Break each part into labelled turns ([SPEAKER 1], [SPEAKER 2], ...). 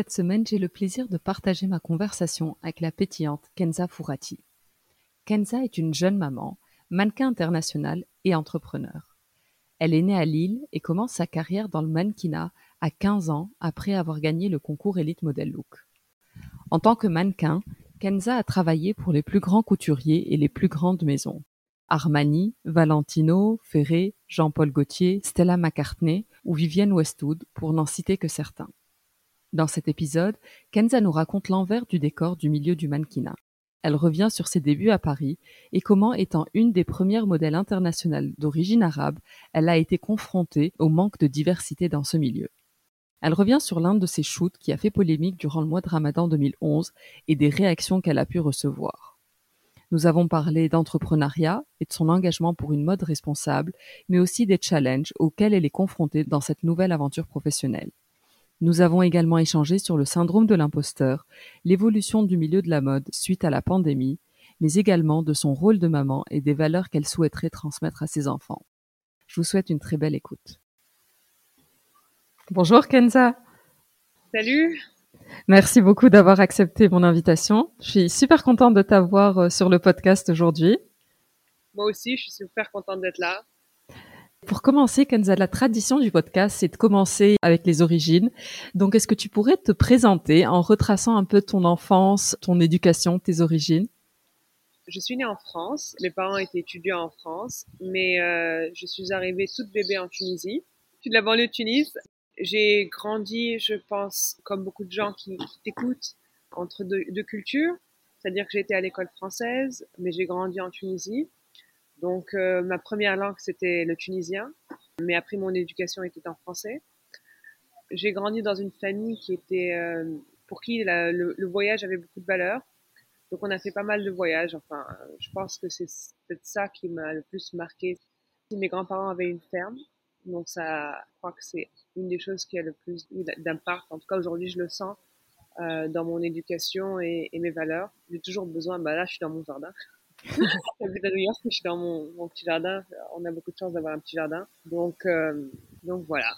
[SPEAKER 1] Cette semaine, j'ai le plaisir de partager ma conversation avec la pétillante Kenza Fourati. Kenza est une jeune maman, mannequin international et entrepreneur. Elle est née à Lille et commence sa carrière dans le mannequinat à 15 ans après avoir gagné le concours Elite Model Look. En tant que mannequin, Kenza a travaillé pour les plus grands couturiers et les plus grandes maisons. Armani, Valentino, Ferré, Jean-Paul Gaultier, Stella McCartney ou Vivienne Westwood, pour n'en citer que certains. Dans cet épisode, Kenza nous raconte l'envers du décor du milieu du mannequinat. Elle revient sur ses débuts à Paris et comment, étant une des premières modèles internationales d'origine arabe, elle a été confrontée au manque de diversité dans ce milieu. Elle revient sur l'un de ses shoots qui a fait polémique durant le mois de Ramadan 2011 et des réactions qu'elle a pu recevoir. Nous avons parlé d'entrepreneuriat et de son engagement pour une mode responsable, mais aussi des challenges auxquels elle est confrontée dans cette nouvelle aventure professionnelle. Nous avons également échangé sur le syndrome de l'imposteur, l'évolution du milieu de la mode suite à la pandémie, mais également de son rôle de maman et des valeurs qu'elle souhaiterait transmettre à ses enfants. Je vous souhaite une très belle écoute. Bonjour Kenza.
[SPEAKER 2] Salut.
[SPEAKER 1] Merci beaucoup d'avoir accepté mon invitation. Je suis super contente de t'avoir euh, sur le podcast aujourd'hui.
[SPEAKER 2] Moi aussi, je suis super contente d'être là.
[SPEAKER 1] Pour commencer, Kenza, la tradition du podcast, c'est de commencer avec les origines. Donc, est-ce que tu pourrais te présenter en retraçant un peu ton enfance, ton éducation, tes origines?
[SPEAKER 2] Je suis née en France. Mes parents étaient étudiants en France, mais euh, je suis arrivée toute bébé en Tunisie. Je suis de la banlieue de Tunis. J'ai grandi, je pense, comme beaucoup de gens qui, t'écoutent, entre deux, deux cultures. C'est-à-dire que j'étais à l'école française, mais j'ai grandi en Tunisie. Donc euh, ma première langue c'était le tunisien, mais après mon éducation était en français. J'ai grandi dans une famille qui était euh, pour qui le, voyage avait beaucoup de valeur. Donc on a fait pas mal de voyages. Enfin, je pense que c'est peut-être ça qui m'a le plus marqué. Mes grands-parents avaient une ferme, donc ça, je crois que c'est une des choses qui a le plus d'impact. En tout cas aujourd'hui je le sens euh, dans mon éducation et, et mes valeurs. J'ai toujours besoin. Bah là je suis dans mon jardin je suis dans mon, petit jardin. On a beaucoup de chance d'avoir un petit jardin. Donc, euh, donc voilà.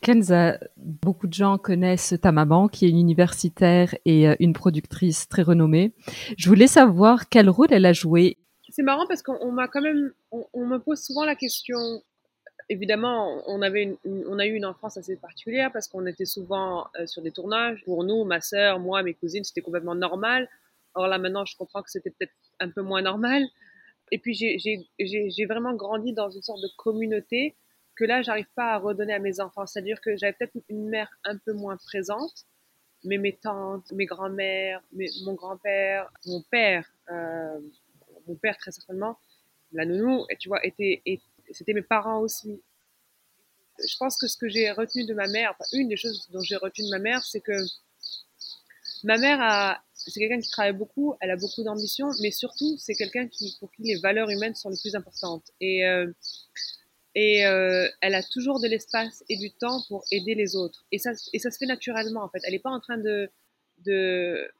[SPEAKER 1] Kenza, beaucoup de gens connaissent ta maman, qui est une universitaire et euh, une productrice très renommée. Je voulais savoir quel rôle elle a joué.
[SPEAKER 2] C'est marrant parce qu'on m'a quand même, on, me pose souvent la question. Évidemment, on avait, on a eu une enfance assez particulière parce qu'on était souvent euh, sur des tournages. Pour nous, ma sœur, moi, mes cousines, c'était complètement normal. Or là, maintenant, je comprends que c'était peut-être un peu moins normal. Et puis, j'ai vraiment grandi dans une sorte de communauté que là, j'arrive pas à redonner à mes enfants. C'est-à-dire que j'avais peut-être une mère un peu moins présente, mais mes tantes, mes grands-mères, mon grand-père, mon père, euh, mon père très certainement, la nounou, tu vois, était, c'était mes parents aussi. Je pense que ce que j'ai retenu de ma mère, enfin, une des choses dont j'ai retenu de ma mère, c'est que ma mère a, c'est quelqu'un qui travaille beaucoup, elle a beaucoup d'ambition, mais surtout c'est quelqu'un qui pour qui les valeurs humaines sont les plus importantes. Et euh, et euh, elle a toujours de l'espace et du temps pour aider les autres. Et ça et ça se fait naturellement en fait. Elle n'est pas en train de de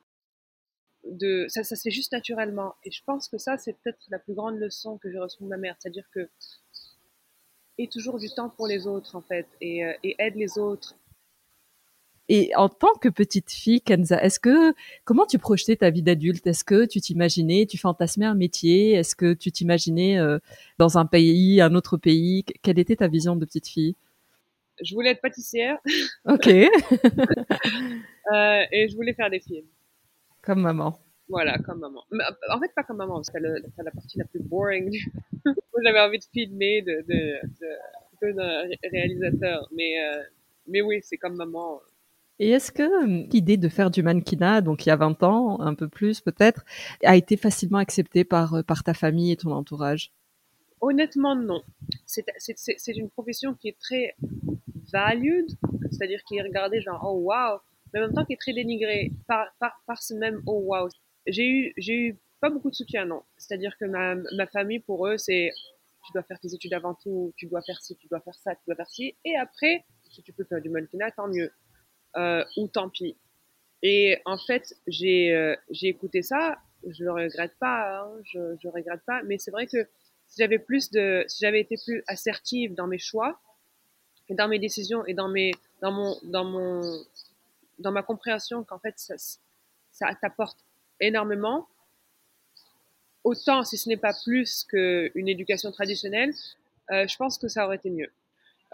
[SPEAKER 2] de ça, se fait juste naturellement. Et je pense que ça c'est peut-être la plus grande leçon que j'ai reçue de ma mère, c'est-à-dire que ait toujours du temps pour les autres en fait et, et aide les autres.
[SPEAKER 1] Et en tant que petite fille, Kenza, est-ce que comment tu projetais ta vie d'adulte? Est-ce que tu t'imaginais, tu fantasmais un métier? Est-ce que tu t'imaginais dans un pays, un autre pays? Quelle était ta vision de petite fille?
[SPEAKER 2] Je voulais être pâtissière.
[SPEAKER 1] Ok.
[SPEAKER 2] euh, et je voulais faire des films.
[SPEAKER 1] Comme maman.
[SPEAKER 2] Voilà, comme maman. En fait, pas comme maman, parce que c'est la partie la plus boring. J'avais envie de filmer, de, de, de, de réalisateur. Mais, euh, mais oui, c'est comme maman.
[SPEAKER 1] Et est-ce que l'idée de faire du mannequinat, donc il y a 20 ans, un peu plus peut-être, a été facilement acceptée par, par ta famille et ton entourage?
[SPEAKER 2] Honnêtement, non. C'est une profession qui est très valued, c'est-à-dire qui est regardée genre, oh wow, mais en même temps qui est très dénigrée par, par, par ce même oh wow j'ai eu, eu pas beaucoup de soutien, non. C'est-à-dire que ma, ma famille, pour eux, c'est tu dois faire tes études avant tout, tu dois faire ci, tu dois faire ça, tu dois faire ci, et après, si tu peux faire du mannequinat, tant mieux, euh, ou tant pis. Et en fait, j'ai euh, écouté ça, je le regrette pas, hein, je je regrette pas, mais c'est vrai que si j'avais plus de, si j'avais été plus assertive dans mes choix et dans mes décisions et dans mes, dans mon, dans mon, dans ma compréhension qu'en fait ça, ça t'apporte énormément, autant si ce n'est pas plus qu'une éducation traditionnelle, euh, je pense que ça aurait été mieux.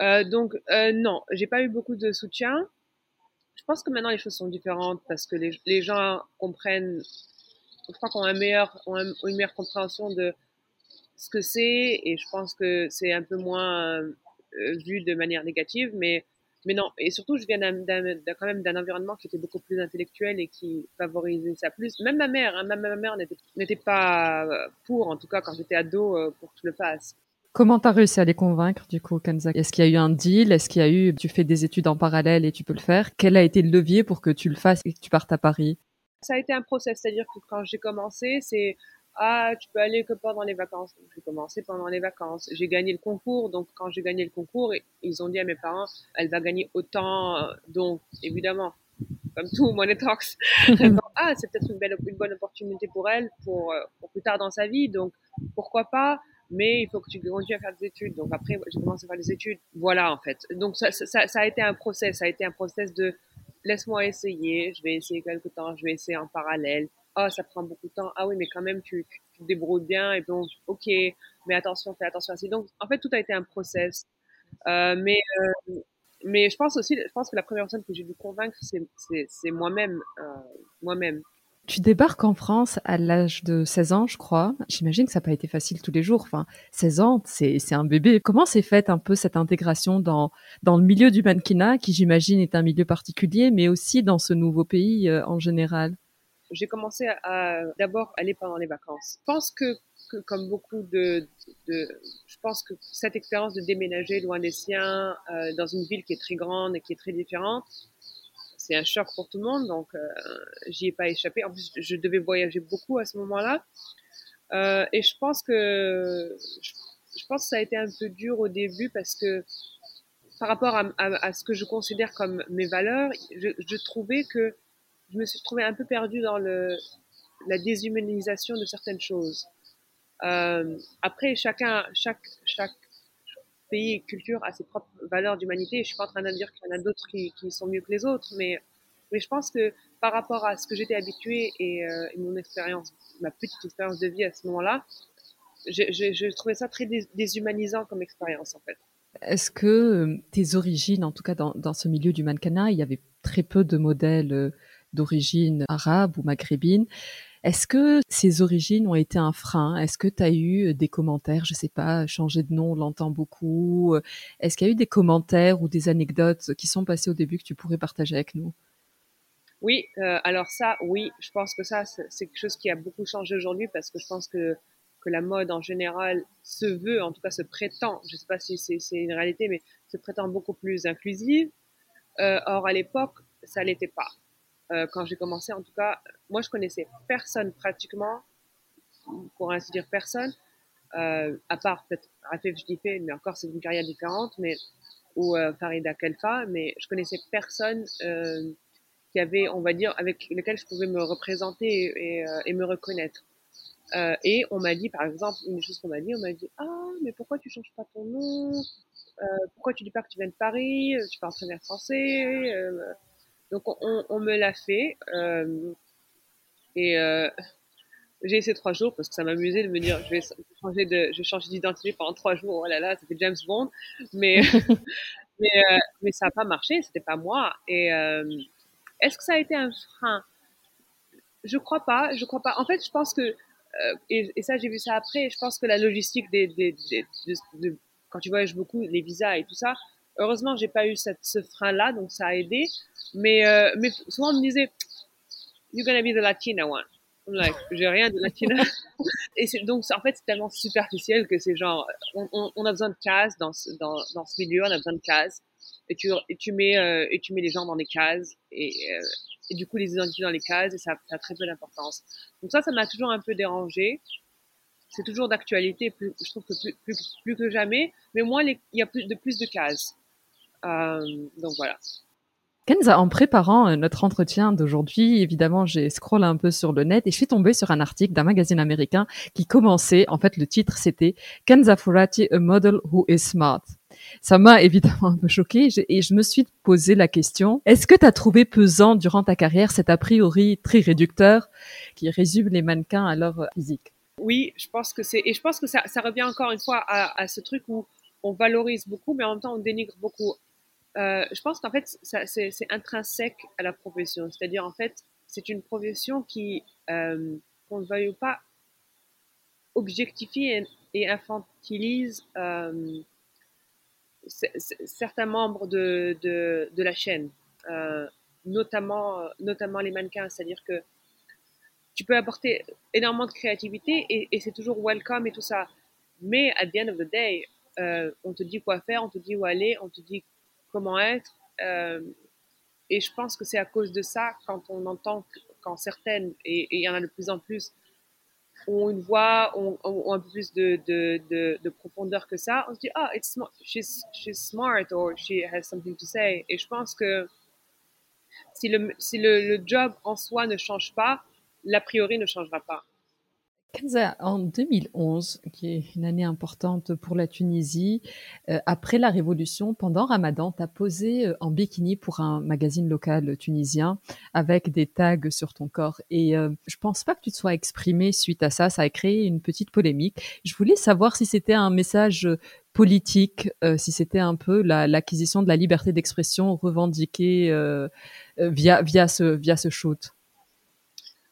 [SPEAKER 2] Euh, donc euh, non, j'ai pas eu beaucoup de soutien. Je pense que maintenant les choses sont différentes parce que les, gens comprennent, je crois qu'on a, une meilleure compréhension de ce que c'est et je pense que c'est un peu moins euh, vu de manière négative, mais non, et surtout, je viens quand même d'un environnement qui était beaucoup plus intellectuel et qui favorisait ça plus. Même ma mère, hein, ma mère n'était pas pour, en tout cas quand j'étais ado, euh, pour que je le fasse.
[SPEAKER 1] Comment t'as réussi à les convaincre du coup, Kenza Est-ce qu'il y a eu un deal? Est-ce qu'il y a eu tu fais des études en parallèle et tu peux le faire? Quel a été le levier pour que tu le fasses et que tu partes à Paris?
[SPEAKER 2] Ça a été un process, c'est-à-dire que quand j'ai commencé, c'est ah, tu peux aller que pendant les vacances. J'ai commencé pendant les vacances. J'ai gagné le concours, donc quand j'ai gagné le concours, ils ont dit à mes parents, elle va gagner autant, euh, donc évidemment, comme tout Money Talks, ah, c'est peut-être une belle, une bonne opportunité pour elle, pour, euh, pour plus tard dans sa vie, donc pourquoi pas mais il faut que tu continues à faire des études. Donc après, j'ai commencé à faire des études. Voilà, en fait. Donc ça, ça, ça a été un process. Ça a été un process de laisse-moi essayer. Je vais essayer quelque temps. Je vais essayer en parallèle ah, ça prend beaucoup de temps. Ah oui, mais quand même, tu, tu, te débrouilles bien. Et donc, ok, mais attention, fais attention ça. Donc, en fait, tout a été un process. Euh, mais, euh, mais je pense aussi, je pense que la première personne que j'ai dû convaincre, c'est moi-même. Euh, moi-même.
[SPEAKER 1] Tu débarques en France à l'âge de 16 ans, je crois. J'imagine que ça n'a pas été facile tous les jours. Enfin, 16 ans, c'est un bébé. Comment s'est faite un peu cette intégration dans, dans le milieu du mannequinat, qui j'imagine est un milieu particulier, mais aussi dans ce nouveau pays euh, en général?
[SPEAKER 2] J'ai commencé à, d'abord aller pendant les vacances. Je pense que, comme beaucoup de, de, je pense que cette expérience de déménager loin des siens, euh, dans une ville qui est très grande et qui est très différente, c'est un choc pour tout le monde, donc euh, j'y ai pas échappé. En plus, je devais voyager beaucoup à ce moment-là, euh, et je pense que je, pense que ça a été un peu dur au début parce que par rapport à, ce que je considère comme mes valeurs, je, je trouvais que je me suis trouvée un peu perdue dans le, la déshumanisation de certaines choses. Euh, après, chacun, chaque, chaque pays culture a ses propres valeurs d'humanité. Je suis pas en train de dire qu'il y en a d'autres qui, sont mieux que les autres, mais, je pense que par rapport à ce que j'étais habituée et, euh, mon expérience, ma petite expérience de vie à ce moment-là, je trouvais ça très déshumanisant comme expérience en fait.
[SPEAKER 1] Est-ce que euh, tes origines, en tout cas dans, dans, ce milieu du mannequinat, il y avait très peu de modèles euh, d'origine arabe ou maghrébine. Est-ce que ces origines ont été un frein? Est-ce que tu as eu des commentaires Je sais pas, changer de nom, on l'entend beaucoup. Est-ce qu'il y a eu des commentaires ou des anecdotes qui sont passées au début que tu pourrais partager avec nous?
[SPEAKER 2] Oui, euh, alors ça, oui, je pense que ça, c'est quelque chose qui a beaucoup changé aujourd'hui parce que je pense que, que la mode en général se veut, en tout cas se prétend, je sais pas si c'est une réalité, mais se prétend beaucoup plus inclusive. Euh, or, à l'époque, ça l'était pas. Euh, quand j'ai commencé, en tout cas, moi je connaissais personne pratiquement, pour ainsi dire personne, euh, à part peut-être Rafef Jdifé, mais encore c'est une carrière différente, mais ou euh, Farida Kelfa, mais je connaissais personne euh, qui avait, on va dire, avec lequel je pouvais me représenter et, et, euh, et me reconnaître. Euh, et on m'a dit, par exemple, une chose qu'on m'a dit, on m'a dit, ah, mais pourquoi tu changes pas ton nom? Pourquoi tu dis pas que tu viens de Paris? Tu parles très bien français. Donc on, on, me l'a fait. et j'ai essayé trois jours parce que ça m'amusait de me dire je vais changer de je vais changer d'identité pendant trois jours oh là là c'était James Bond. Mais mais, euh, mais ça n'a pas marché c'était pas moi. Et euh, est-ce que ça a été un frein? Je crois pas je crois pas. En fait je pense que euh, et, et, ça j'ai vu ça après je pense que la logistique des, des, des de, quand tu voyages beaucoup les visas et tout ça heureusement j'ai pas eu ce frein là donc ça a aidé mais mais souvent on me disait you're gonna be the Latina one Like, j'ai rien de latina. et donc, en fait, c'est tellement superficiel que c'est genre, on, a besoin de cases dans ce, dans, ce milieu, on a besoin de cases. Et tu, et tu mets, euh, et tu mets les gens dans des cases. Et, euh, et du coup, les identités dans les cases, et ça, a très peu d'importance. Donc ça, ça m'a toujours un peu dérangé. C'est toujours d'actualité, je trouve que plus, plus, plus que jamais. Mais moi, il y a de plus de cases. Euh, donc voilà.
[SPEAKER 1] Kenza, en préparant euh, notre entretien d'aujourd'hui, évidemment, j'ai scrollé un peu sur le net et je suis tombée sur un article d'un magazine américain qui commençait, en fait, le titre c'était Kenza Furati, a model who is smart. Ça m'a évidemment un peu choquée et je me suis posé la question, est-ce que tu as trouvé pesant durant ta carrière cet a priori très réducteur qui résume les mannequins à leur physique?
[SPEAKER 2] Oui, je pense que c'est, et je pense que ça, ça revient encore une fois à, à ce truc où on valorise beaucoup, mais en même temps on dénigre beaucoup. Euh, je pense qu'en fait, c'est intrinsèque à la profession. C'est-à-dire, en fait, c'est une profession qui, euh, qu'on ne veuille pas, objectifie et, infantilise euh, certains membres de, la chaîne, notamment, notamment les mannequins. C'est-à-dire que tu peux apporter énormément de créativité et, et c'est toujours welcome et tout ça. Mais at the end of the day, on te dit quoi faire, on te dit où aller, on te dit comment être. Euh, et je pense que c'est à cause de ça, quand on entend, quand certaines, et, il y en a de plus en plus, ont une voix, ont, un peu plus de, de, de, de, profondeur que ça, on se dit, ah, oh, it's smart. She's, she's smart or she has something to say. Et je pense que si le, si le job en soi ne change pas, l'a priori ne changera pas.
[SPEAKER 1] En 2011, qui est une année importante pour la Tunisie, euh, après la révolution, pendant Ramadan, tu as posé euh, en bikini pour un magazine local tunisien avec des tags sur ton corps. Et euh, je pense pas que tu te sois exprimé suite à ça. Ça a créé une petite polémique. Je voulais savoir si c'était un message politique, si c'était un peu l'acquisition de la liberté d'expression revendiquée via, via, ce, via ce shoot.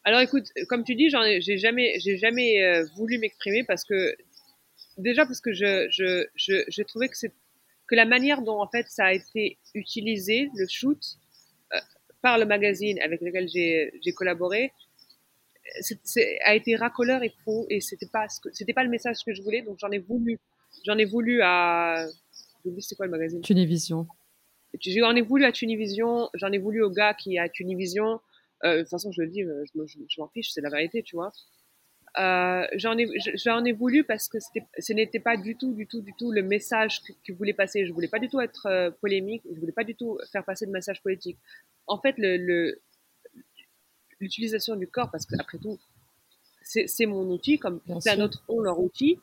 [SPEAKER 2] Alors écoute, comme tu dis, j'en ai, j'ai jamais, j'ai jamais euh, voulu m'exprimer parce que déjà parce que je, je, je, je trouvais que c'est que la manière dont en fait ça a été utilisé le shoot euh, par le magazine avec lequel j'ai, j'ai collaboré c'est, a été racoleur et faux et c'était pas ce que, c'était pas le message que je voulais donc j'en ai voulu j'en ai voulu à j'oublie c'est quoi le magazine?
[SPEAKER 1] Tunivision.
[SPEAKER 2] J'en ai voulu à Tunivision j'en ai voulu au gars qui est à Tunivision de toute façon, je le dis, euh, je, m'en fiche, c'est la vérité, tu vois. Euh, j'en ai, j'en ai voulu parce que ce n'était pas du tout, du tout, du tout le message que, que voulais passer. Je voulais pas du tout être euh, polémique. Je voulais pas du tout faire passer de message politique. En fait, le, l'utilisation du corps, parce que après tout, c'est mon outil, comme plein d'autres ont leur outil.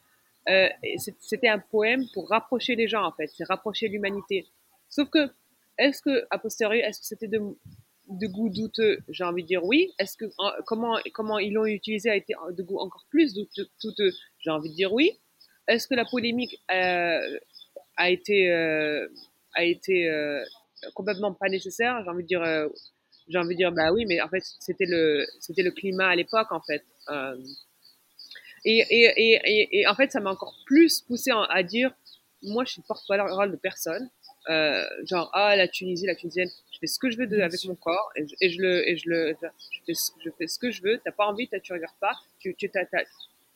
[SPEAKER 2] Euh, c'était un poème pour rapprocher les gens, en fait. C'est rapprocher l'humanité. Sauf que, est-ce que, a posteriori, est-ce que c'était de, de goût douteux J'ai envie de dire oui. Est-ce que comment comment ils l'ont utilisé a été de goût encore plus douteux J'ai envie de dire oui. Est-ce que la polémique euh, a été euh, a été euh, complètement pas nécessaire J'ai envie de dire j'ai envie de dire bah oui, mais en fait c'était le c'était le climat à l'époque en fait. Et, et, et, en fait ça m'a encore plus poussé à dire moi je suis porte-parole de personne genre ah la Tunisie la tunisienne fais ce que je veux avec mon corps et je, le fais, ce que je veux. T'as pas envie tu regardes pas. Tu tu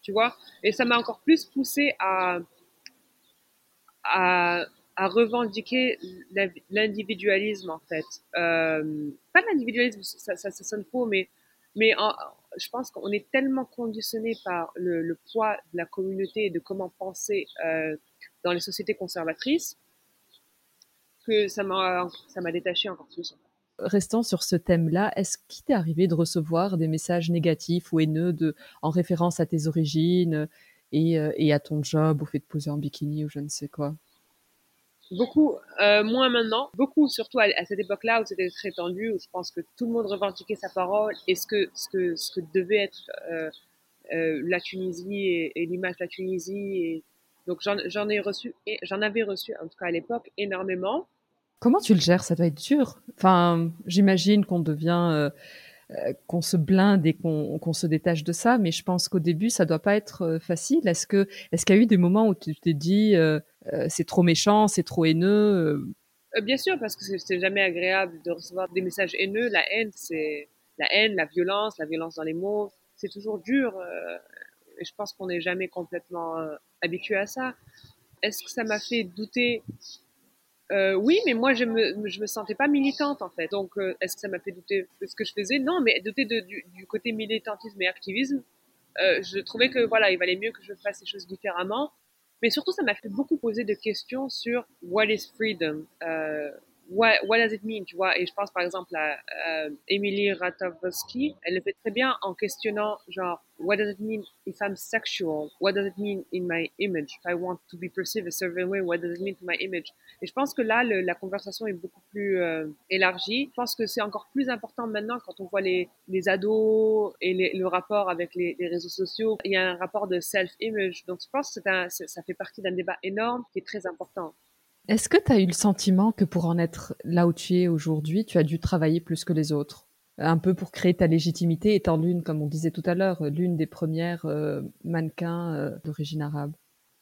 [SPEAKER 2] tu vois? Et ça m'a encore plus poussé à revendiquer l'individualisme en fait. Euh, pas l'individualisme ça, ça, sonne faux mais je pense qu'on est tellement conditionné par le, le, poids de la communauté et de comment penser euh, dans les sociétés conservatrices que ça m'a ça m'a détaché encore plus.
[SPEAKER 1] Restant sur ce thème-là, est-ce qu'il t'est arrivé de recevoir des messages négatifs ou haineux de, en référence à tes origines et, euh, et à ton job, au fait de poser en bikini ou je ne sais quoi?
[SPEAKER 2] Beaucoup, euh, moins maintenant. Beaucoup, surtout à, cette époque-là où c'était très tendu, où je pense que tout le monde revendiquait sa parole et ce que, ce que, ce que devait être euh, euh, la Tunisie et, et l'image de la Tunisie. Et... Donc j'en ai reçu, j'en avais reçu en tout cas à l'époque énormément.
[SPEAKER 1] Comment tu le gères? Ça doit être dur. Enfin, j'imagine qu'on devient euh, euh, qu'on se blinde et qu'on se détache de ça. Mais je pense qu'au début, ça doit pas être euh, facile. Est-ce que est-ce qu'il y a eu des moments où tu t'es dit c'est trop méchant, c'est trop haineux
[SPEAKER 2] Bien sûr, parce que c'est jamais agréable de recevoir des messages haineux. La haine, c'est la haine, la violence, la violence dans les mots. C'est toujours dur. et je pense qu'on n'est jamais complètement habitué à ça. Est-ce que ça m'a fait douter? Euh, oui, mais moi je me je me sentais pas militante en fait. Donc euh, est-ce que ça m'a fait douter de ce que je faisais? Non, mais douter de, du, du, côté militantisme et activisme. Euh, je trouvais que voilà, il valait mieux que je fasse les choses différemment. Mais surtout, ça m'a fait beaucoup poser de questions sur what is freedom? Euh, what, what does it mean, tu vois? Et je pense par exemple à, à Emily Ratajkowski, elle le fait très bien en questionnant genre what does it mean if I'm sexual? What does it mean in my image? If I want to be perceived a certain way, what does it mean to my image? Et je pense que là, le, la conversation est beaucoup plus euh, élargie. Je pense que c'est encore plus important maintenant quand on voit les, les ados et les, le rapport avec les, les, réseaux sociaux. Il y a un rapport de self-image. Donc je pense que un, ça fait partie d'un débat énorme qui est très important.
[SPEAKER 1] Est-ce que tu as eu le sentiment que pour en être là où tu es aujourd'hui, tu as dû travailler plus que les autres? Un peu pour créer ta légitimité, étant l'une, comme on disait tout à l'heure, l'une des premières euh, mannequins euh, d'origine arabe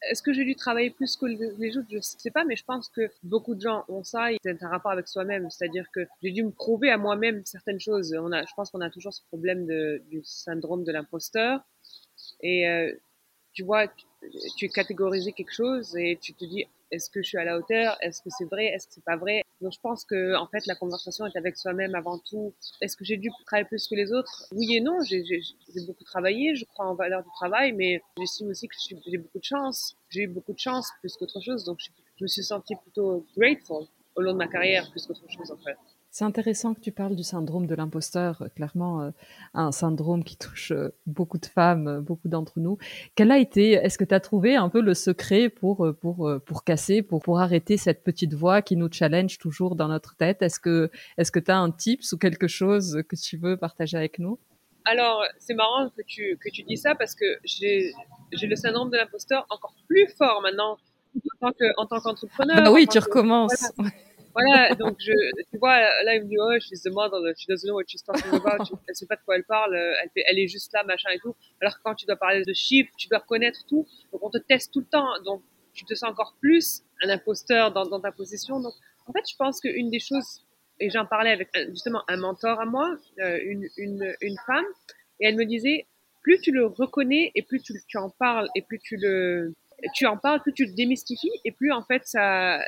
[SPEAKER 2] est-ce que j'ai dû travailler plus que les autres? Je sais pas, mais je pense que beaucoup de gens ont ça. C'est un rapport avec soi-même, c'est-à-dire que j'ai dû me prouver à moi-même certaines choses. Je pense qu'on a toujours ce problème du syndrome de l'imposteur. Et euh, tu vois, tu, tu catégorises quelque chose et tu te dis est-ce que je suis à la hauteur? Est-ce que c'est vrai? Est-ce que c'est pas vrai? Donc je pense que en fait la conversation est avec soi-même avant tout. Est-ce que j'ai dû travailler plus que les autres? Oui et non. J'ai beaucoup travaillé. Je crois en valeur du travail, mais j'estime aussi que j'ai beaucoup de chance. J'ai eu beaucoup de chance plus qu'autre chose. Donc je, me suis sentie plutôt grateful au long de ma carrière plus qu'autre chose en fait.
[SPEAKER 1] C'est intéressant que tu parles du syndrome de l'imposteur, clairement euh, un syndrome qui touche euh, beaucoup de femmes, euh, beaucoup d'entre nous. Quel a été, est-ce que tu as trouvé un peu le secret pour pour pour casser, pour pour arrêter cette petite voix qui nous challenge toujours dans notre tête? Est-ce que est-ce que tu as un tips ou quelque chose que tu veux partager avec nous?
[SPEAKER 2] Alors, c'est marrant que tu que tu dis ça parce que j'ai j'ai le syndrome de l'imposteur encore plus fort maintenant en tant que en tant qu'entrepreneur.
[SPEAKER 1] Ah oui, tu recommences.
[SPEAKER 2] Voilà, donc je, tu vois, là, il me dit, oh, she's the model, she doesn't know what she's talking about, elle sait pas de quoi elle parle, elle, fait, elle est juste là, machin et tout. Alors que quand tu dois parler de chiffres, tu dois connaître tout, donc on te teste tout le temps, donc tu te sens encore plus un imposteur dans, dans ta position. Donc, en fait, je pense qu'une des choses, et j'en parlais avec justement un mentor à moi, euh, une, une, une femme, et elle me disait, plus tu le reconnais et plus tu, tu en parles et plus tu le, tu en parles, plus tu le démystifies et plus en fait ça,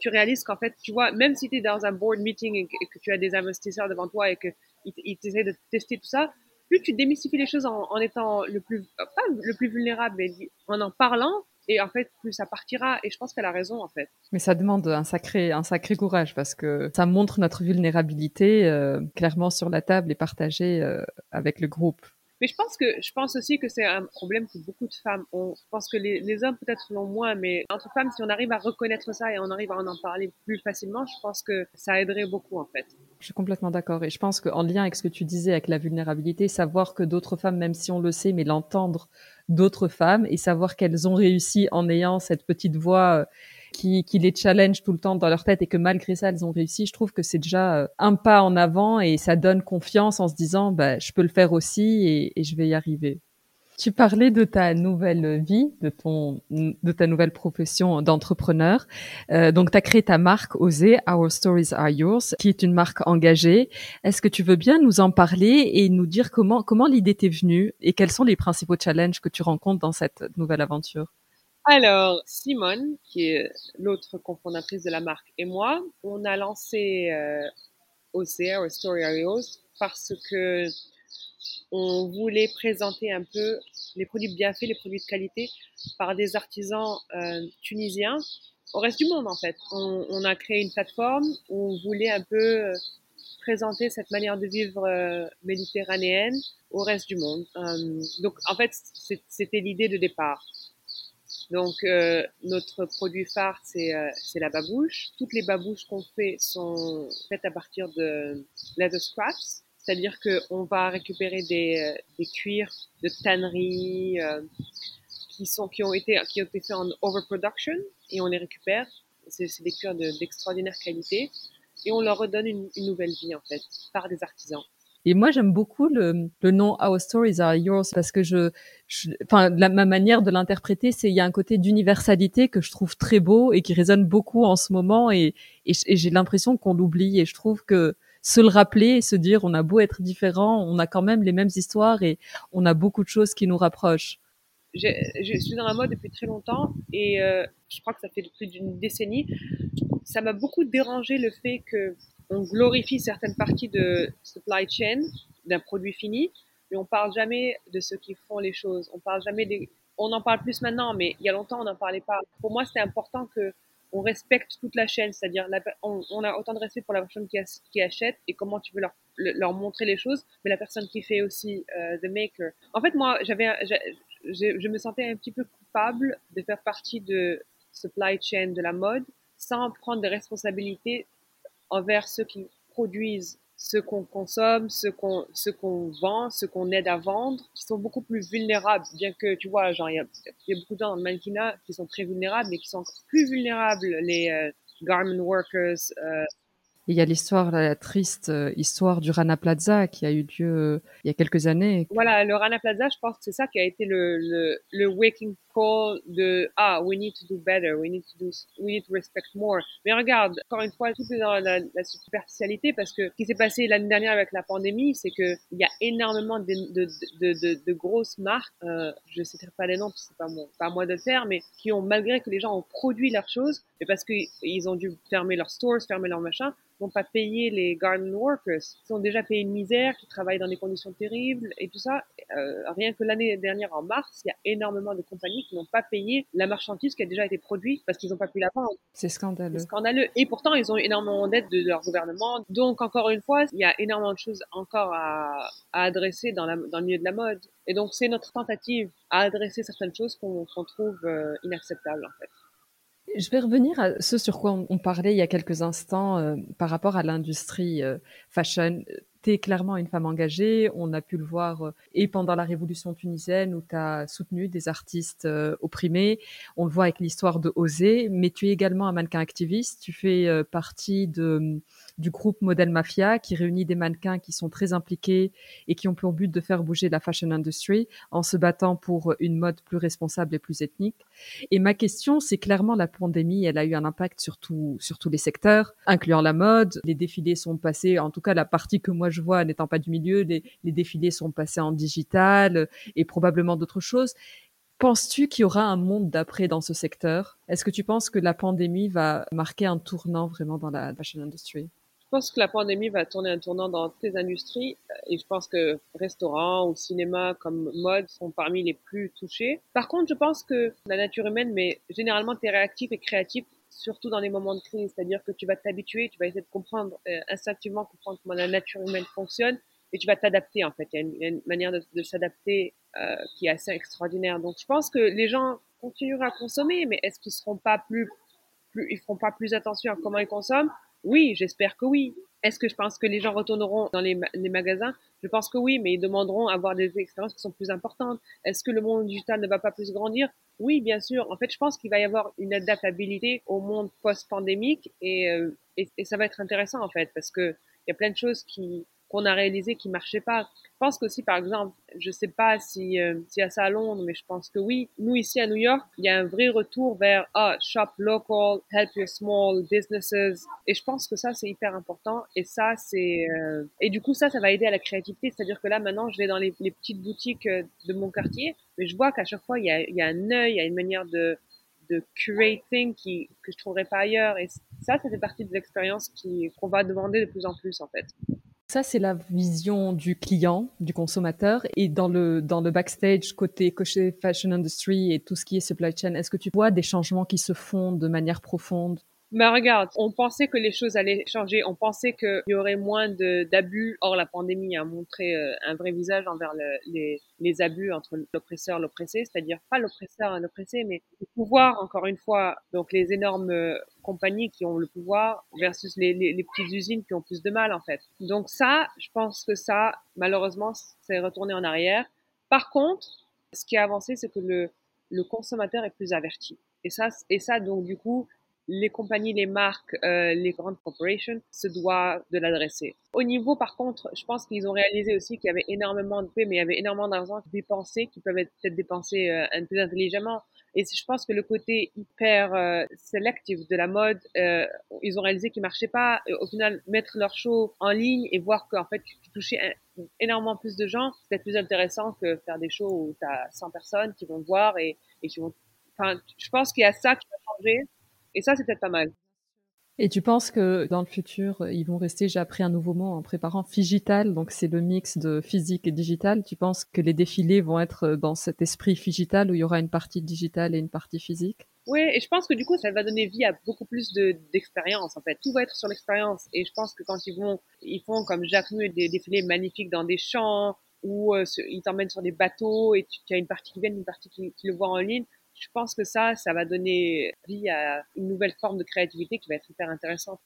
[SPEAKER 2] tu, réalises qu'en fait, tu vois, même si tu es dans un board meeting et que, tu as des investisseurs devant toi et qu'ils ils de tester tout ça, plus tu démystifies les choses en, étant le plus, pas le plus vulnérable, mais en en parlant, et en fait, plus ça partira. Et je pense qu'elle a raison, en fait.
[SPEAKER 1] Mais ça demande un sacré, un sacré courage parce que ça montre notre vulnérabilité euh, clairement sur la table et partagée euh, avec le groupe.
[SPEAKER 2] Mais je pense que je pense aussi que c'est un problème que beaucoup de femmes ont. Je pense que les, hommes peut-être l'ont moins, mais entre femmes, si on arrive à reconnaître ça et on arrive à en, en parler plus facilement, je pense que ça aiderait beaucoup en fait.
[SPEAKER 1] Je suis complètement d'accord et je pense qu'en lien avec ce que tu disais avec la vulnérabilité, savoir que d'autres femmes, même si on le sait, mais l'entendre d'autres femmes et savoir qu'elles ont réussi en ayant cette petite voix euh, qui, qui, les challenge tout le temps dans leur tête et que malgré ça elles ont réussi, je trouve que c'est déjà euh, un pas en avant et ça donne confiance en se disant bah, je peux le faire aussi et, je vais y arriver. Tu parlais de ta nouvelle vie, de ton, de ta nouvelle profession d'entrepreneur. Euh, donc, tu as créé ta marque Oser, Our Stories Are Yours, qui est une marque engagée. Est-ce que tu veux bien nous en parler et nous dire comment, comment l'idée t'est venue et quels sont les principaux challenges que tu rencontres dans cette nouvelle aventure?
[SPEAKER 2] Alors, Simone, qui est l'autre cofondatrice de la marque, et moi, on a lancé euh, OCR, Story Arios, parce que on voulait présenter un peu les produits bien faits, les produits de qualité, par des artisans euh, tunisiens au reste du monde, en fait. On, on, a créé une plateforme où on voulait un peu euh, présenter cette manière de vivre euh, méditerranéenne au reste du monde. Euh, donc, en fait, c'était l'idée de départ. Donc, euh, notre produit phare, c'est euh, la babouche. Toutes les babouches qu'on fait sont faites à partir de leather scraps. C'est-à-dire qu'on va récupérer des, euh, des cuirs de tannerie euh, qui, sont, qui, ont été, qui ont été faits en overproduction et on les récupère. C'est des cuirs d'extraordinaire qualité et on leur redonne une, une nouvelle vie en fait par des artisans.
[SPEAKER 1] Et moi, j'aime beaucoup le, le, nom Our Stories Are Yours parce que je, enfin, ma manière de l'interpréter, c'est il y a un côté d'universalité que je trouve très beau et qui résonne beaucoup en ce moment et, j'ai l'impression qu'on l'oublie et je trouve que se le rappeler et se dire on a beau être différent, on a quand même les mêmes histoires et on a beaucoup de choses qui nous rapprochent.
[SPEAKER 2] Je, je suis dans la mode depuis très longtemps et euh, je crois que ça fait plus d'une décennie. Ça m'a beaucoup dérangé le fait que on glorifie certaines parties de supply chain d'un produit fini, mais on parle jamais de ceux qui font les choses. On parle jamais des, on en parle plus maintenant, mais il y a longtemps on n'en parlait pas. Pour moi, c'était important que on respecte toute la chaîne, c'est-à-dire on, a autant de respect pour la personne qui, achète et comment tu veux leur, leur, montrer les choses, mais la personne qui fait aussi euh, the maker. En fait, moi, j'avais, je, je me sentais un petit peu coupable de faire partie de supply chain de la mode sans prendre des responsabilités envers ceux qui produisent ce qu'on consomme, ce qu'on ce qu'on vend, ce qu'on aide à vendre, qui sont beaucoup plus vulnérables. Bien que tu vois, genre il y a, y a, beaucoup de gens dans le mannequinat qui sont très vulnérables, mais qui sont encore plus vulnérables les euh, garment workers, euh,
[SPEAKER 1] il y a l'histoire, la triste euh, histoire du Rana Plaza qui a eu lieu il y a quelques années.
[SPEAKER 2] Voilà, le Rana Plaza, je pense que c'est ça qui a été le, le, le, waking call de ah, we need to do better, we need to do, we need to respect more. Mais regarde, encore une fois, tout est dans la, la superficialité parce que ce qui s'est passé l'année dernière avec la pandémie, c'est que il y a énormément de, de, de, de, grosses marques, euh, je ne citerai pas les noms, c'est pas moi, pas moi de le faire, mais qui ont malgré que les gens ont produit leurs choses, mais parce qu'ils ont dû fermer leurs stores, fermer leurs machins, n'ont pas payé les garden workers, qui ont déjà payé une misère, qui travaillent dans des conditions terribles et tout ça. Euh, rien que l'année dernière, en mars, il y a énormément de compagnies qui n'ont pas payé la marchandise qui a déjà été produite parce qu'ils n'ont pas pu la vendre.
[SPEAKER 1] C'est scandaleux.
[SPEAKER 2] C'est scandaleux. Et pourtant, ils ont énormément d'aide de leur gouvernement. Donc, encore une fois, il y a énormément de choses encore à, à adresser dans, la, dans le milieu de la mode. Et donc, c'est notre tentative à adresser certaines choses qu'on trouve euh, inacceptables, en fait.
[SPEAKER 1] Je vais revenir à ce sur quoi on, parlait il y a quelques instants euh, par rapport à l'industrie euh, fashion. Tu clairement une femme engagée, on a pu le voir euh, et pendant la révolution tunisienne où tu as soutenu des artistes opprimés, on le voit avec l'histoire de Osée, mais tu es également un mannequin activiste, tu fais partie de du groupe Model Mafia qui réunit des mannequins qui sont très impliqués et qui ont pour but de faire bouger la fashion industry en se battant pour une mode plus responsable et plus ethnique. Et ma question, c'est clairement la pandémie, elle a eu un impact sur, sur tous les secteurs, incluant la mode. Les défilés sont passés, en tout cas la partie que moi je vois n'étant pas du milieu, les, défilés sont passés en digital et probablement d'autres choses. Penses-tu qu'il y aura un monde d'après dans ce secteur? Est-ce que tu penses que la pandémie va marquer un tournant vraiment dans la fashion industry?
[SPEAKER 2] Pense que la pandémie va tourner un tournant dans toutes les industries et je pense que restaurants ou cinéma comme mode sont parmi les plus touchés. Par contre, je pense que la nature humaine, mais généralement, tu es réactif et créatif surtout dans les moments de crise, c'est-à-dire que tu vas t'habituer, tu vas essayer de comprendre euh, instinctivement comprendre comment la nature humaine fonctionne et tu vas t'adapter en fait. Il y a une, manière de, de s'adapter euh, qui est assez extraordinaire. Donc je pense que les gens continueront à consommer, mais est-ce qu'ils seront pas plus, plus, ils feront pas plus attention à comment ils consomment? Oui, j'espère que oui. Est-ce que je pense que les gens retourneront dans les, magasins? Je pense que oui, mais ils demanderont à avoir des expériences qui sont plus importantes. Est-ce que le monde digital ne va pas plus grandir? Oui, bien sûr. En fait, je pense qu'il va y avoir une adaptabilité au monde post-pandémique et, euh, et, ça va être intéressant en fait parce que il y a plein de choses qui qu'on a réalisé qui marchaient pas. Je pense qu'aussi, par exemple, je sais pas si euh, s'il y a ça à Londres, mais je pense que oui. Nous ici à New York, il y a un vrai retour vers ah shop local, help your small businesses. Et je pense que ça c'est hyper important. Et ça c'est euh, et du coup ça ça va aider à la créativité. C'est-à-dire que là maintenant je vais dans les, les petites boutiques euh, de mon quartier, mais je vois qu'à chaque fois il y a, y a un œil, il y a une manière de de curating qui, que je trouverais pas ailleurs. Et ça, ça fait partie de l'expérience qu'on va demander de plus en plus, en fait.
[SPEAKER 1] Ça, c'est la vision du client, du consommateur. Et dans le, backstage, côté, côté fashion industry et tout ce qui est supply chain, est-ce que tu vois des changements qui se font de manière profonde?
[SPEAKER 2] Mais regarde, on pensait que les choses allaient changer, on pensait qu'il y aurait moins d'abus. Or, la pandémie a montré euh, un vrai visage envers le, les, les, abus entre l'oppresseur et l'oppressé, c'est-à-dire pas l'oppresseur et l'oppressé, mais le pouvoir, encore une fois, donc les énormes euh, compagnies qui ont le pouvoir versus les, les, les petites usines qui ont plus de mal, en fait. Donc ça, je pense que ça, malheureusement, c'est retourné en arrière. Par contre, ce qui a avancé, c'est que le, le consommateur est plus averti. Et ça, et ça, donc, du coup, les compagnies, les marques, euh, les grandes corporations se doivent de l'adresser. Au niveau, par contre, je pense qu'ils ont réalisé aussi qu'il y avait énormément de mais il y avait énormément d'argent dépensé qui peuvent être peut-être dépensés euh, peu intelligemment. Et je pense que le côté hyper euh, sélectif de la mode, euh, ils ont réalisé qu'ils marchait pas. Et au final, mettre leur show en ligne et voir qu'en fait, tu touchais énormément plus de gens, c'est plus intéressant que faire des shows où tu as 100 personnes qui vont voir et, et qui vont... Enfin, je pense qu'il y a ça qui va changer. Et ça, c'est peut-être pas mal.
[SPEAKER 1] Et tu penses que dans le futur, ils vont rester, j'ai appris un nouveau mot en préparant, figital, donc c'est le mix de physique et digital. Tu penses que les défilés vont être dans cet esprit figital où il y aura une partie digitale et une partie physique?
[SPEAKER 2] Oui, et je pense que du coup, ça va donner vie à beaucoup plus d'expérience en fait. Tout va être sur l'expérience. Et je pense que quand ils vont, ils font comme Jacques Mu des défilés magnifiques dans des champs, où euh, ils t'emmènent sur des bateaux et tu, as une partie qui vient, une partie qui, qui le voit en ligne je pense que ça, ça va donner vie à une nouvelle forme de créativité qui va être hyper intéressante.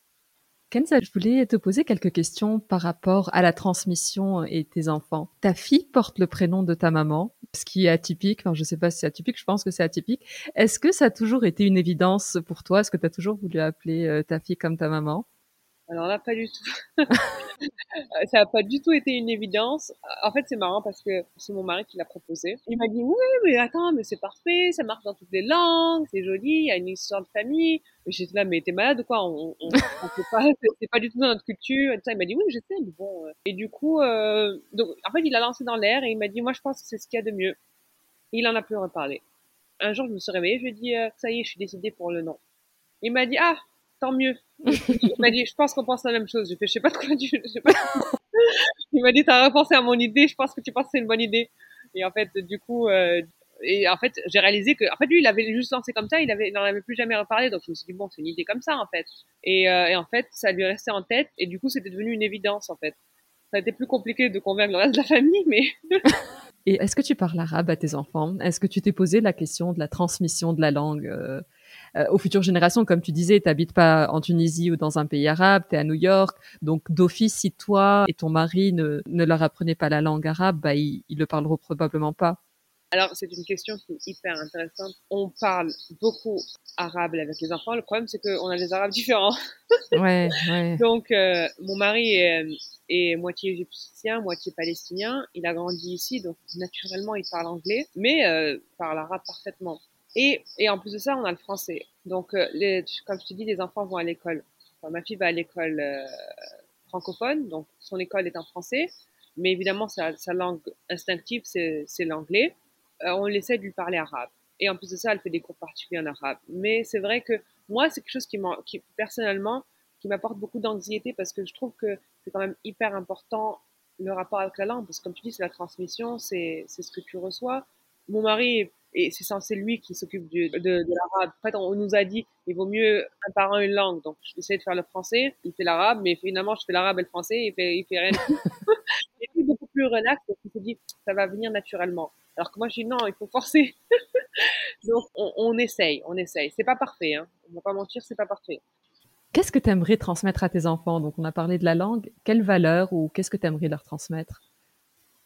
[SPEAKER 1] Kenza, je voulais te poser quelques questions par rapport à la transmission et tes enfants. Ta fille porte le prénom de ta maman, ce qui est atypique. Enfin, je sais pas si c'est atypique, je pense que c'est atypique. Est-ce que ça a toujours été une évidence pour toi? Est-ce que tu as toujours voulu appeler euh, ta fille comme ta maman?
[SPEAKER 2] Alors là, pas du tout. ça n'a pas du tout été une évidence. En fait, c'est marrant parce que c'est mon mari qui l'a proposé. Il m'a dit, oui, mais attends, mais c'est parfait, ça marche dans toutes les langues, c'est joli, il y a une histoire de famille. J'étais là, mais t'es malade ou quoi? On, on, on pas, c'est pas du tout dans notre culture. Et ça, il m'a dit, oui, je sais, bon. Euh. Et du coup, euh, donc, en fait, il a lancé dans l'air et il m'a dit, moi, je pense que c'est ce qu'il y a de mieux. Et il en a plus reparlé. Un jour, je me suis réveillée, je lui ai dit, euh, ça y est, je suis décidée pour le nom. Il m'a dit, ah, tant mieux. Il m'a dit, je pense qu'on pense la même chose. Je fais, je sais pas de quoi tu, pas. Il m'a dit, t'as repensé à mon idée, je pense que tu penses que c'est une bonne idée. Et en fait, du coup, euh, et en fait, j'ai réalisé que, en fait, lui, il avait juste lancé comme ça, il n'en avait plus jamais reparlé, donc je me suis dit, bon, c'est une idée comme ça, en fait. Et, euh, et en fait, ça lui restait en tête, et du coup, c'était devenu une évidence, en fait. Ça a été plus compliqué de convaincre le reste de la famille, mais.
[SPEAKER 1] et est-ce que tu parles arabe à tes enfants? Est-ce que tu t'es posé la question de la transmission de la langue euh, euh, aux futures générations. Comme tu disais, tu n'habites pas en Tunisie ou dans un pays arabe, tu es à New York. Donc d'office, si toi et ton mari ne, ne leur apprenez pas la langue arabe, bah, ils, ils le parleront probablement pas.
[SPEAKER 2] Alors, c'est une question qui est hyper intéressante. On parle beaucoup arabe avec les enfants. Le problème, c'est qu'on a des arabes différents.
[SPEAKER 1] ouais, ouais.
[SPEAKER 2] Donc, euh, mon mari est, est, moitié égyptien, moitié palestinien. Il a grandi ici, donc naturellement, il parle anglais, mais euh, parle arabe parfaitement. Et, et en plus de ça, on a le français. Donc, euh, les, comme je te dis, les enfants vont à l'école. Enfin, ma fille va à l'école euh, francophone, donc son école est en français. Mais évidemment, sa, sa langue instinctive, c'est l'anglais. Euh, on essaie de lui parler arabe. Et en plus de ça, elle fait des cours particuliers en arabe. Mais c'est vrai que moi, c'est quelque chose qui, qui personnellement, qui m'apporte beaucoup d'anxiété parce que je trouve que c'est quand même hyper important le rapport avec la langue. Parce que comme tu dis, c'est la transmission, c'est ce que tu reçois. Mon mari et c'est censé lui qui s'occupe de, de, l'arabe. En fait, on, nous a dit il vaut mieux un parent une langue. Donc, j'essaie de faire le français, il fait l'arabe, mais finalement, je fais l'arabe et le français, il fait, il fait rien. il est beaucoup plus relax parce qu'il se dit ça va venir naturellement. Alors que moi, je dis non, il faut forcer. Donc, on, on, essaye, on essaye. C'est pas parfait, hein. On va pas mentir, c'est pas parfait.
[SPEAKER 1] Qu'est-ce que tu aimerais transmettre à tes enfants? Donc, on a parlé de la langue. Quelle valeur ou qu'est-ce que tu aimerais leur transmettre?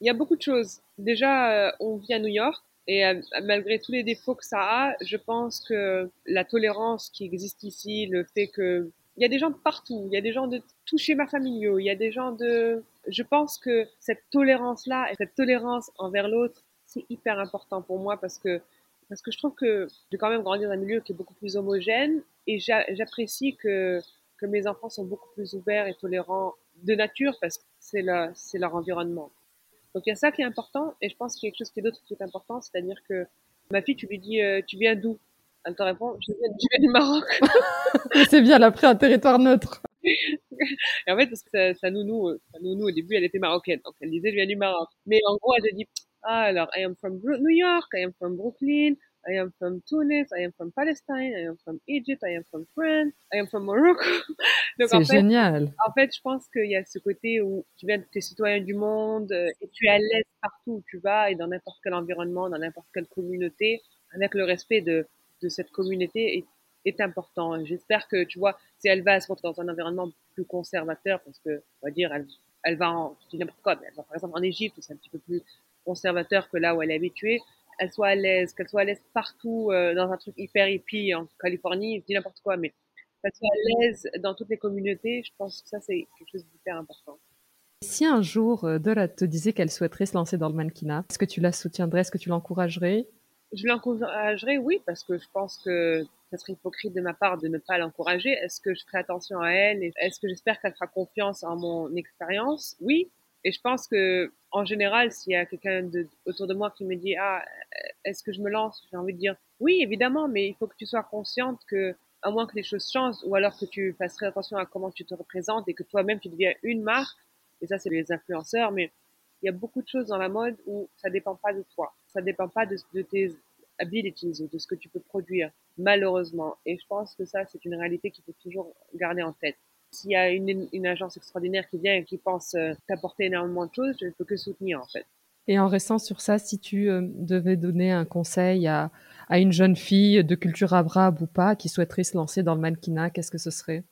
[SPEAKER 2] Il y a beaucoup de choses. Déjà, euh, on vit à New York. Et euh, malgré tous les défauts que ça a, je pense que la tolérance qui existe ici, le fait que il y a des gens de partout, il y a des gens de tous schémas familiaux, il y a des gens de. Je pense que cette tolérance-là et cette tolérance envers l'autre, c'est hyper important pour moi parce que parce que je trouve que j'ai quand même grandi dans un milieu qui est beaucoup plus homogène et j'apprécie que que mes enfants sont beaucoup plus ouverts et tolérants de nature parce que c'est leur, c'est leur environnement. Donc il y a ça qui est important et je pense qu'il y a quelque chose qui est d'autre qui est important, c'est-à-dire que ma fille, tu lui dis euh, tu viens d'où? Elle te répond je viens, du Maroc.
[SPEAKER 1] c'est bien, elle a pris un territoire neutre.
[SPEAKER 2] et en fait, parce que sa, nounou, euh, sa nounou au début, elle était marocaine, donc elle disait je viens du Maroc. Mais en gros, elle a dit ah alors I am from New York, I am from Brooklyn, I am from Tunis, I am from Palestine, I am from Egypt, I am from France, I am from Morocco.
[SPEAKER 1] C'est génial.
[SPEAKER 2] En fait, je pense qu'il y a ce côté où tu viens, es citoyen du monde euh, et tu es à l'aise partout où tu vas et dans n'importe quel environnement, dans n'importe quelle communauté, avec le respect de, de cette communauté est, est important. J'espère que, tu vois, si elle va se retrouver dans un environnement plus conservateur, parce que, on va dire, elle, elle va en, n'importe quoi, mais elle va par exemple en Égypte, où c'est un petit peu plus conservateur que là où elle est habituée, elle soit à l'aise, qu'elle soit à l'aise partout, euh, dans un truc hyper hippie en Californie, je dis n'importe quoi, mais qu'elle soit à l'aise dans toutes les communautés, je pense que ça, c'est quelque chose d'hyper important.
[SPEAKER 1] Si un jour euh, Dola te disait qu'elle souhaiterait se lancer dans le mannequinat, est-ce que tu la soutiendrais, est-ce que tu l'encouragerais?
[SPEAKER 2] Je l'encouragerais, oui, parce que je pense que ça serait hypocrite de ma part de ne pas l'encourager. Est-ce que je ferai attention à elle Est-ce que j'espère qu'elle fera confiance en mon expérience? Oui. Et je pense que, en général, s'il y a quelqu'un autour de moi qui me dit ah est-ce que je me lance, j'ai envie de dire oui évidemment, mais il faut que tu sois consciente que à moins que les choses changent ou alors que tu fasses très attention à comment tu te représentes et que toi-même tu deviens une marque. Et ça c'est les influenceurs, mais il y a beaucoup de choses dans la mode où ça dépend pas de toi, ça dépend pas de, de tes abilities ou de ce que tu peux produire, malheureusement. Et je pense que ça, c'est une réalité qu'il faut toujours garder en tête. S'il y a une, une, agence extraordinaire qui vient et qui pense euh, t'apporter énormément de choses, je ne peux que soutenir en fait.
[SPEAKER 1] Et en restant sur ça, si tu euh, devais donner un conseil à, à, une jeune fille de culture arabe ou pas qui souhaiterait se lancer dans le mannequinat, qu'est-ce que ce serait?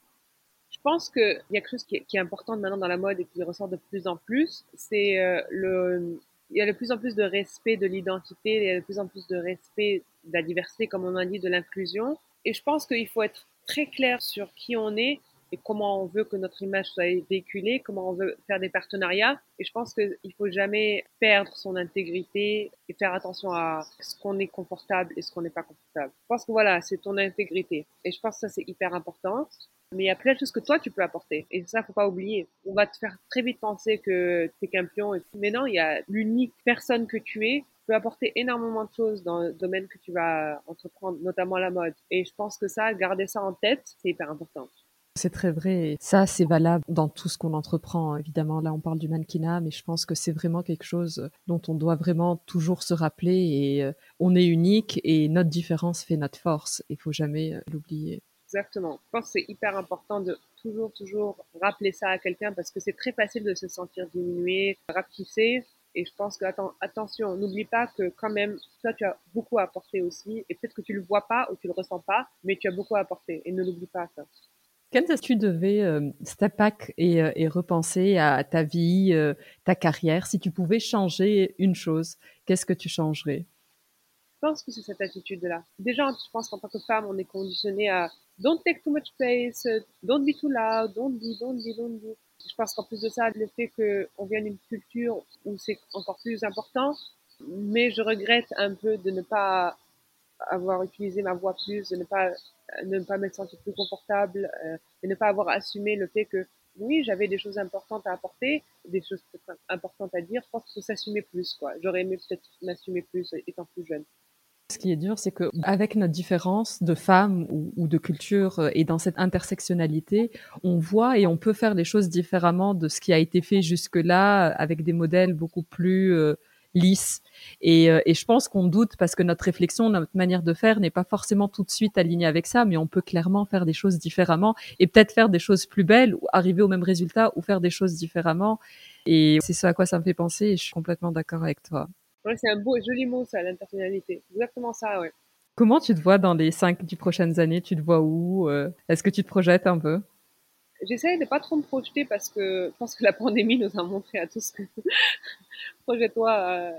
[SPEAKER 2] Je pense qu'il y a quelque chose qui est, qui est, important maintenant dans la mode et qui ressort de plus en plus, c'est euh, le il y a de plus en plus de respect de l'identité, il y a de plus en plus de respect de la diversité, comme on a dit, de l'inclusion. Et je pense qu'il faut être très clair sur qui on est et comment on veut que notre image soit véhiculée, comment on veut faire des partenariats. Et je pense qu'il faut jamais perdre son intégrité et faire attention à ce qu'on est confortable et ce qu'on n'est pas confortable. Je pense que voilà, c'est ton intégrité. Et je pense que ça, c'est hyper important. Mais il y a plein de choses que toi, tu peux apporter. Et ça, faut pas oublier. On va te faire très vite penser que tu es qu'un pion. Mais non, il y a l'unique personne que tu es peut apporter énormément de choses dans le domaine que tu vas entreprendre, notamment la mode. Et je pense que ça, garder ça en tête, c'est hyper important.
[SPEAKER 1] C'est très vrai. ça, c'est valable dans tout ce qu'on entreprend. Évidemment, là, on parle du mannequinat, mais je pense que c'est vraiment quelque chose dont on doit vraiment toujours se rappeler. Et euh, on est unique et notre différence fait notre force. Il faut jamais euh, l'oublier.
[SPEAKER 2] Exactement. Je pense que c'est hyper important de toujours, toujours rappeler ça à quelqu'un parce que c'est très facile de se sentir diminué, rapetissé. Et je pense que, attention, n'oublie pas que quand même, toi, tu as beaucoup à apporter aussi. Et peut-être que tu le vois pas ou tu le ressens pas, mais tu as beaucoup à apporter. Et ne l'oublie pas ça.
[SPEAKER 1] Que tu devais euh, step back et, euh, repenser à ta vie, euh, ta carrière, si tu pouvais changer une chose, qu'est-ce que tu changerais?
[SPEAKER 2] Je pense que c'est cette attitude-là. Déjà, je pense qu'en tant que femme, on est conditionné à don't take too much space, don't be too loud, don't be, don't be, don't be. Je pense qu'en plus de ça, le fait qu'on vienne d'une culture où c'est encore plus important, mais je regrette un peu de ne pas avoir utilisé ma voix plus, de ne pas ne pas me sentir plus confortable euh, et ne pas avoir assumé le fait que oui, j'avais des choses importantes à apporter, des choses importantes à dire. Je pense qu'il faut s'assumer plus, quoi. J'aurais aimé peut-être m'assumer plus étant plus jeune.
[SPEAKER 1] Ce qui est dur, c'est que avec notre différence de femmes ou, de culture euh, et dans cette intersectionnalité, on voit et on peut faire des choses différemment de ce qui a été fait jusque-là avec des modèles beaucoup plus euh, lisse. Et, euh, et je pense qu'on doute parce que notre réflexion, notre manière de faire n'est pas forcément tout de suite alignée avec ça, mais on peut clairement faire des choses différemment et peut-être faire des choses plus belles ou arriver au même résultat ou faire des choses différemment. Et c'est ce à quoi ça me fait penser et je suis complètement d'accord avec toi.
[SPEAKER 2] Ouais, c'est un beau et joli mot ça, l'intersectionnalité. Exactement ça, ouais.
[SPEAKER 1] Comment tu te vois dans les cinq, dix prochaines années? Tu te vois où? Euh, Est-ce que tu te projettes un peu?
[SPEAKER 2] J'essaie de pas trop me projeter parce que je pense que la pandémie nous a montré à tous que projette-toi, uh,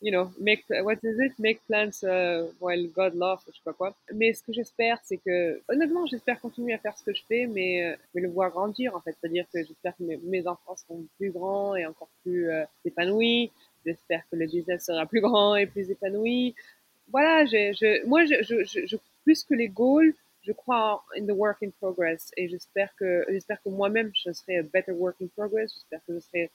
[SPEAKER 2] you know, make, what is it? Make plans uh, while God loves, je sais pas quoi. Mais ce que j'espère, c'est que, honnêtement, j'espère continuer à faire ce que je fais, mais, euh, mais le voir grandir, en fait. C'est-à-dire que j'espère que mes, mes, enfants seront plus grands et encore plus euh, épanouis. J'espère que le business sera plus grand et plus épanoui. Voilà, je, je, moi, je, je, je, plus que les goals, je crois in the work in progress et j'espère que j'espère que moi-même je serai a better work in progress. J'espère que je serai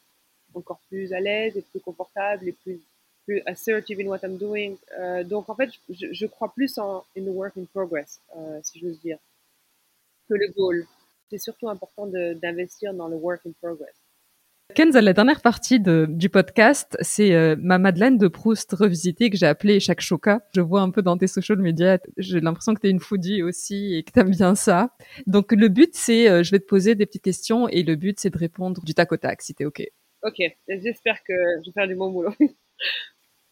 [SPEAKER 2] encore plus à l'aise et plus confortable et plus plus assertive in what I'm doing. Euh, donc en fait, je, je, crois plus en in the work in progress, euh, si j'ose dire, que le goal. C'est surtout important d'investir dans le work in progress.
[SPEAKER 1] Kenza, la dernière partie du podcast, c'est euh, ma Madeleine de Proust revisitée que j'ai appelée chaque choca. Je vois un peu dans tes social media, j'ai l'impression que tu es une foodie aussi et que tu aimes bien ça. Donc le but, c'est, euh, je vais te poser des petites questions et le but, c'est de répondre du tac au tac, si t'es OK.
[SPEAKER 2] Ok, j'espère que je vais faire du bon boulot.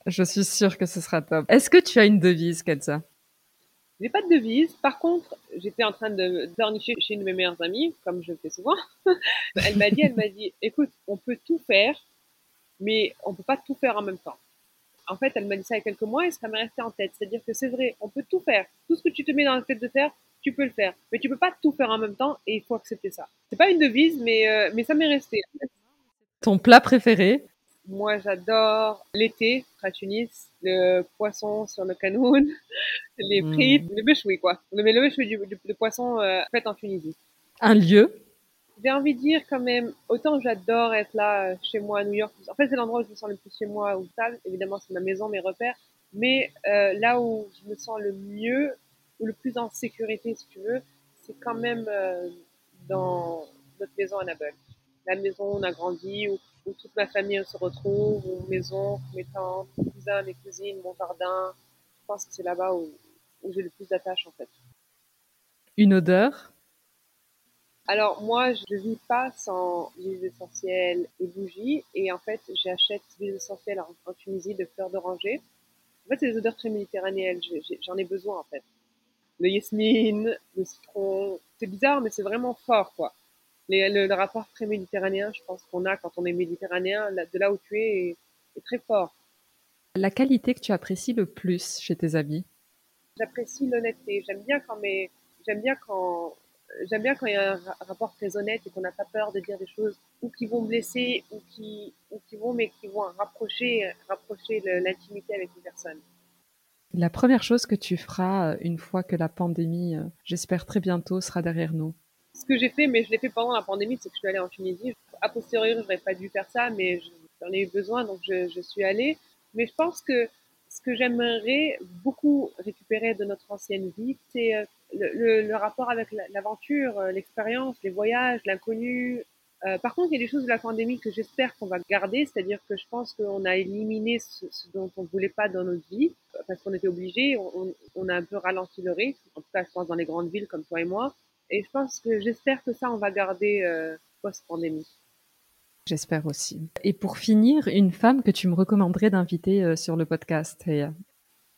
[SPEAKER 1] je suis sûre que ce sera top. Est-ce que tu as une devise, Kenza?
[SPEAKER 2] J'ai pas de devise. Par contre, j'étais en train de dornicher chez une de mes meilleures amies, comme je le fais souvent. elle m'a dit, elle m'a dit, écoute, on peut tout faire, mais on peut pas tout faire en même temps. En fait, elle m'a dit ça il y a quelques mois et ça m'est resté en tête. C'est-à-dire que c'est vrai, on peut tout faire. Tout ce que tu te mets dans la tête de faire, tu peux le faire. Mais tu peux pas tout faire en même temps et il faut accepter ça. C'est pas une devise, mais, euh, mais ça m'est resté.
[SPEAKER 1] Ton plat préféré?
[SPEAKER 2] Moi, j'adore l'été à Tunis, le poisson sur le canoun, les hmm. frites, le béchoui, quoi. Le, le béchoui du, du, poisson euh, fait en Tunisie.
[SPEAKER 1] Un lieu?
[SPEAKER 2] J'ai envie de dire quand même, autant j'adore être là euh, chez moi à New York. En fait, c'est l'endroit où je me sens le plus chez moi ou stable. Évidemment, c'est ma maison, mes repères. Mais euh, là où je me sens le mieux ou le plus en sécurité, si tu veux, c'est quand même euh, dans notre maison à Nabel. La maison où on a grandi, où où toute ma famille se retrouve, ou maison, mes tantes, mes cousins, mes cousines, mon jardin. Je pense que c'est là-bas où, j'ai le plus d'attache en fait.
[SPEAKER 1] Une odeur?
[SPEAKER 2] Alors moi, je ne vis pas sans huiles essentielles et bougies. Et en fait, j'achète des huiles essentielles en, Tunisie de fleurs d'oranger. En fait, c'est des odeurs très méditerranéennes. J'en ai besoin en fait. Le yasmine, le citron. C'est bizarre, mais c'est vraiment fort quoi le, rapport très méditerranéen, je pense qu'on a quand on est méditerranéen, de là où tu es, est, très fort.
[SPEAKER 1] La qualité que tu apprécies le plus chez tes amis?
[SPEAKER 2] J'apprécie l'honnêteté. J'aime bien quand j'aime bien quand j'aime bien quand il y a un rapport très honnête et qu'on n'a pas peur de dire des choses ou qui vont blesser ou qui ou qui vont mais qui vont rapprocher rapprocher l'intimité avec une personne.
[SPEAKER 1] La première chose que tu feras euh, une fois que la pandémie, euh, j'espère très bientôt, sera derrière nous
[SPEAKER 2] ce que j'ai fait, mais je l'ai fait pendant la pandémie, c'est que je suis allée en Tunisie. A posteriori, je n'aurais pas dû faire ça, mais j'en ai eu besoin, donc je, suis allée. Mais je pense que ce que j'aimerais beaucoup récupérer de notre ancienne vie, c'est euh, le, rapport avec l'aventure, euh, l'expérience, les voyages, l'inconnu. Euh, par contre, il y a des choses de la pandémie que j'espère qu'on va garder, c'est-à-dire que je pense qu'on a éliminé ce, dont on ne voulait pas dans notre vie, parce qu'on était obligé, on, on, a un peu ralenti le rythme, en tout cas je pense dans les grandes villes comme toi et moi, et je pense que j'espère que ça, on va garder euh, post-pandémie.
[SPEAKER 1] J'espère aussi. Et pour finir, une femme que tu me recommanderais d'inviter euh, sur le podcast Je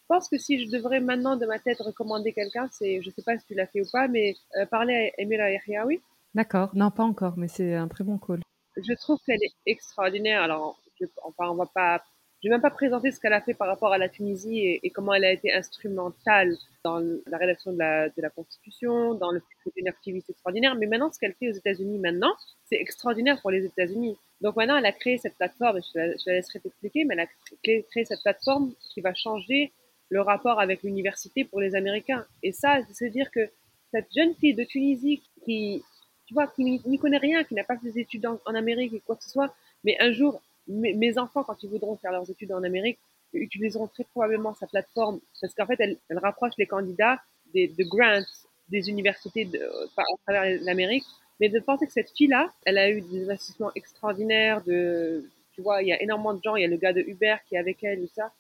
[SPEAKER 2] pense que si je devrais maintenant de ma tête recommander quelqu'un, c'est, je sais pas si tu l'as fait ou pas, mais euh, parler à Emira Yahyaoui.
[SPEAKER 1] D'accord, non pas encore, mais c'est un très bon call.
[SPEAKER 2] Je trouve qu'elle est extraordinaire. Alors, je, enfin, on va pas je vais même pas présenter ce qu'elle a fait par rapport à la Tunisie et, comment elle a été instrumentale dans la rédaction de la, de la Constitution, dans le une activiste extraordinaire. Mais maintenant, ce qu'elle fait aux États-Unis maintenant, c'est extraordinaire pour les États-Unis. Donc maintenant, elle a créé cette plateforme, je la, laisserai t'expliquer, mais elle a créé, cette plateforme qui va changer le rapport avec l'université pour les Américains. Et ça, c'est dire que cette jeune fille de Tunisie qui, tu vois, qui n'y connaît rien, qui n'a pas fait des études en, en Amérique et quoi que ce soit, mais un jour mes, enfants, quand ils voudront faire leurs études en Amérique, utiliseront très probablement sa plateforme parce qu'en fait, elle, elle, rapproche les candidats des, de grants des universités de, à travers l'Amérique. Mais de penser que cette fille-là, elle a eu des investissements extraordinaires de, tu vois, il y a énormément de gens, il y a le gars de Uber qui est avec elle, tout ça,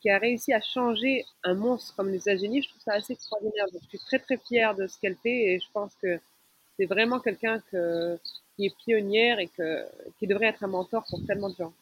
[SPEAKER 2] qui a réussi à changer un monstre comme les États-Unis. Je trouve ça assez extraordinaire. je suis très très fière de ce qu'elle fait et je pense que c'est vraiment quelqu'un que, qui est pionnière et que, qui devrait être un mentor pour tellement de gens.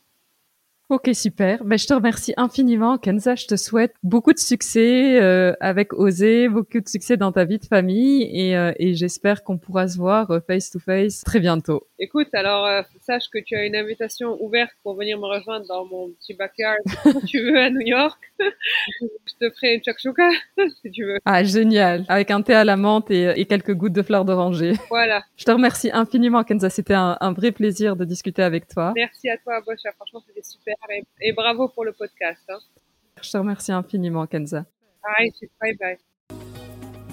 [SPEAKER 1] Ok, super. Ben, je te remercie infiniment, Kenza. Je te souhaite beaucoup de succès euh, avec Oser, beaucoup de succès dans ta vie de famille et, euh, et j'espère qu'on pourra se voir euh, face to face très bientôt.
[SPEAKER 2] Écoute, alors euh, sache que tu as une invitation ouverte pour venir me rejoindre dans mon petit backyard quand tu veux à New York. je te ferai une shakshuka si tu veux.
[SPEAKER 1] Ah, génial. Avec un thé à la menthe et, et quelques gouttes de fleurs d'oranger.
[SPEAKER 2] Voilà.
[SPEAKER 1] Je te remercie infiniment, Kenza. C'était un, un, vrai plaisir de discuter avec toi.
[SPEAKER 2] Merci à toi, Bocha. Franchement, c'était super et, bravo pour le podcast. Hein.
[SPEAKER 1] Je te remercie infiniment, Kenza.
[SPEAKER 2] Bye bye.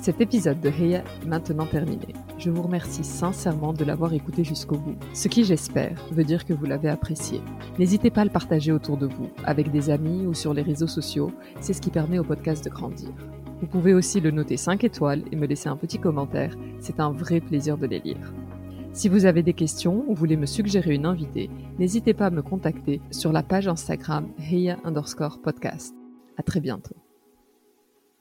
[SPEAKER 1] Cet épisode de Heya est maintenant terminé. Je vous remercie sincèrement de l'avoir écouté jusqu'au bout, ce qui j'espère veut dire que vous l'avez apprécié. N'hésitez pas à le partager autour de vous, avec des amis ou sur les réseaux sociaux, c'est ce qui permet au podcast de grandir. Vous pouvez aussi le noter 5 étoiles et me laisser un petit commentaire, c'est un vrai plaisir de les lire. Si vous avez des questions ou voulez me suggérer une invitée, n'hésitez pas à me contacter sur la page Instagram Heya underscore podcast. À très bientôt.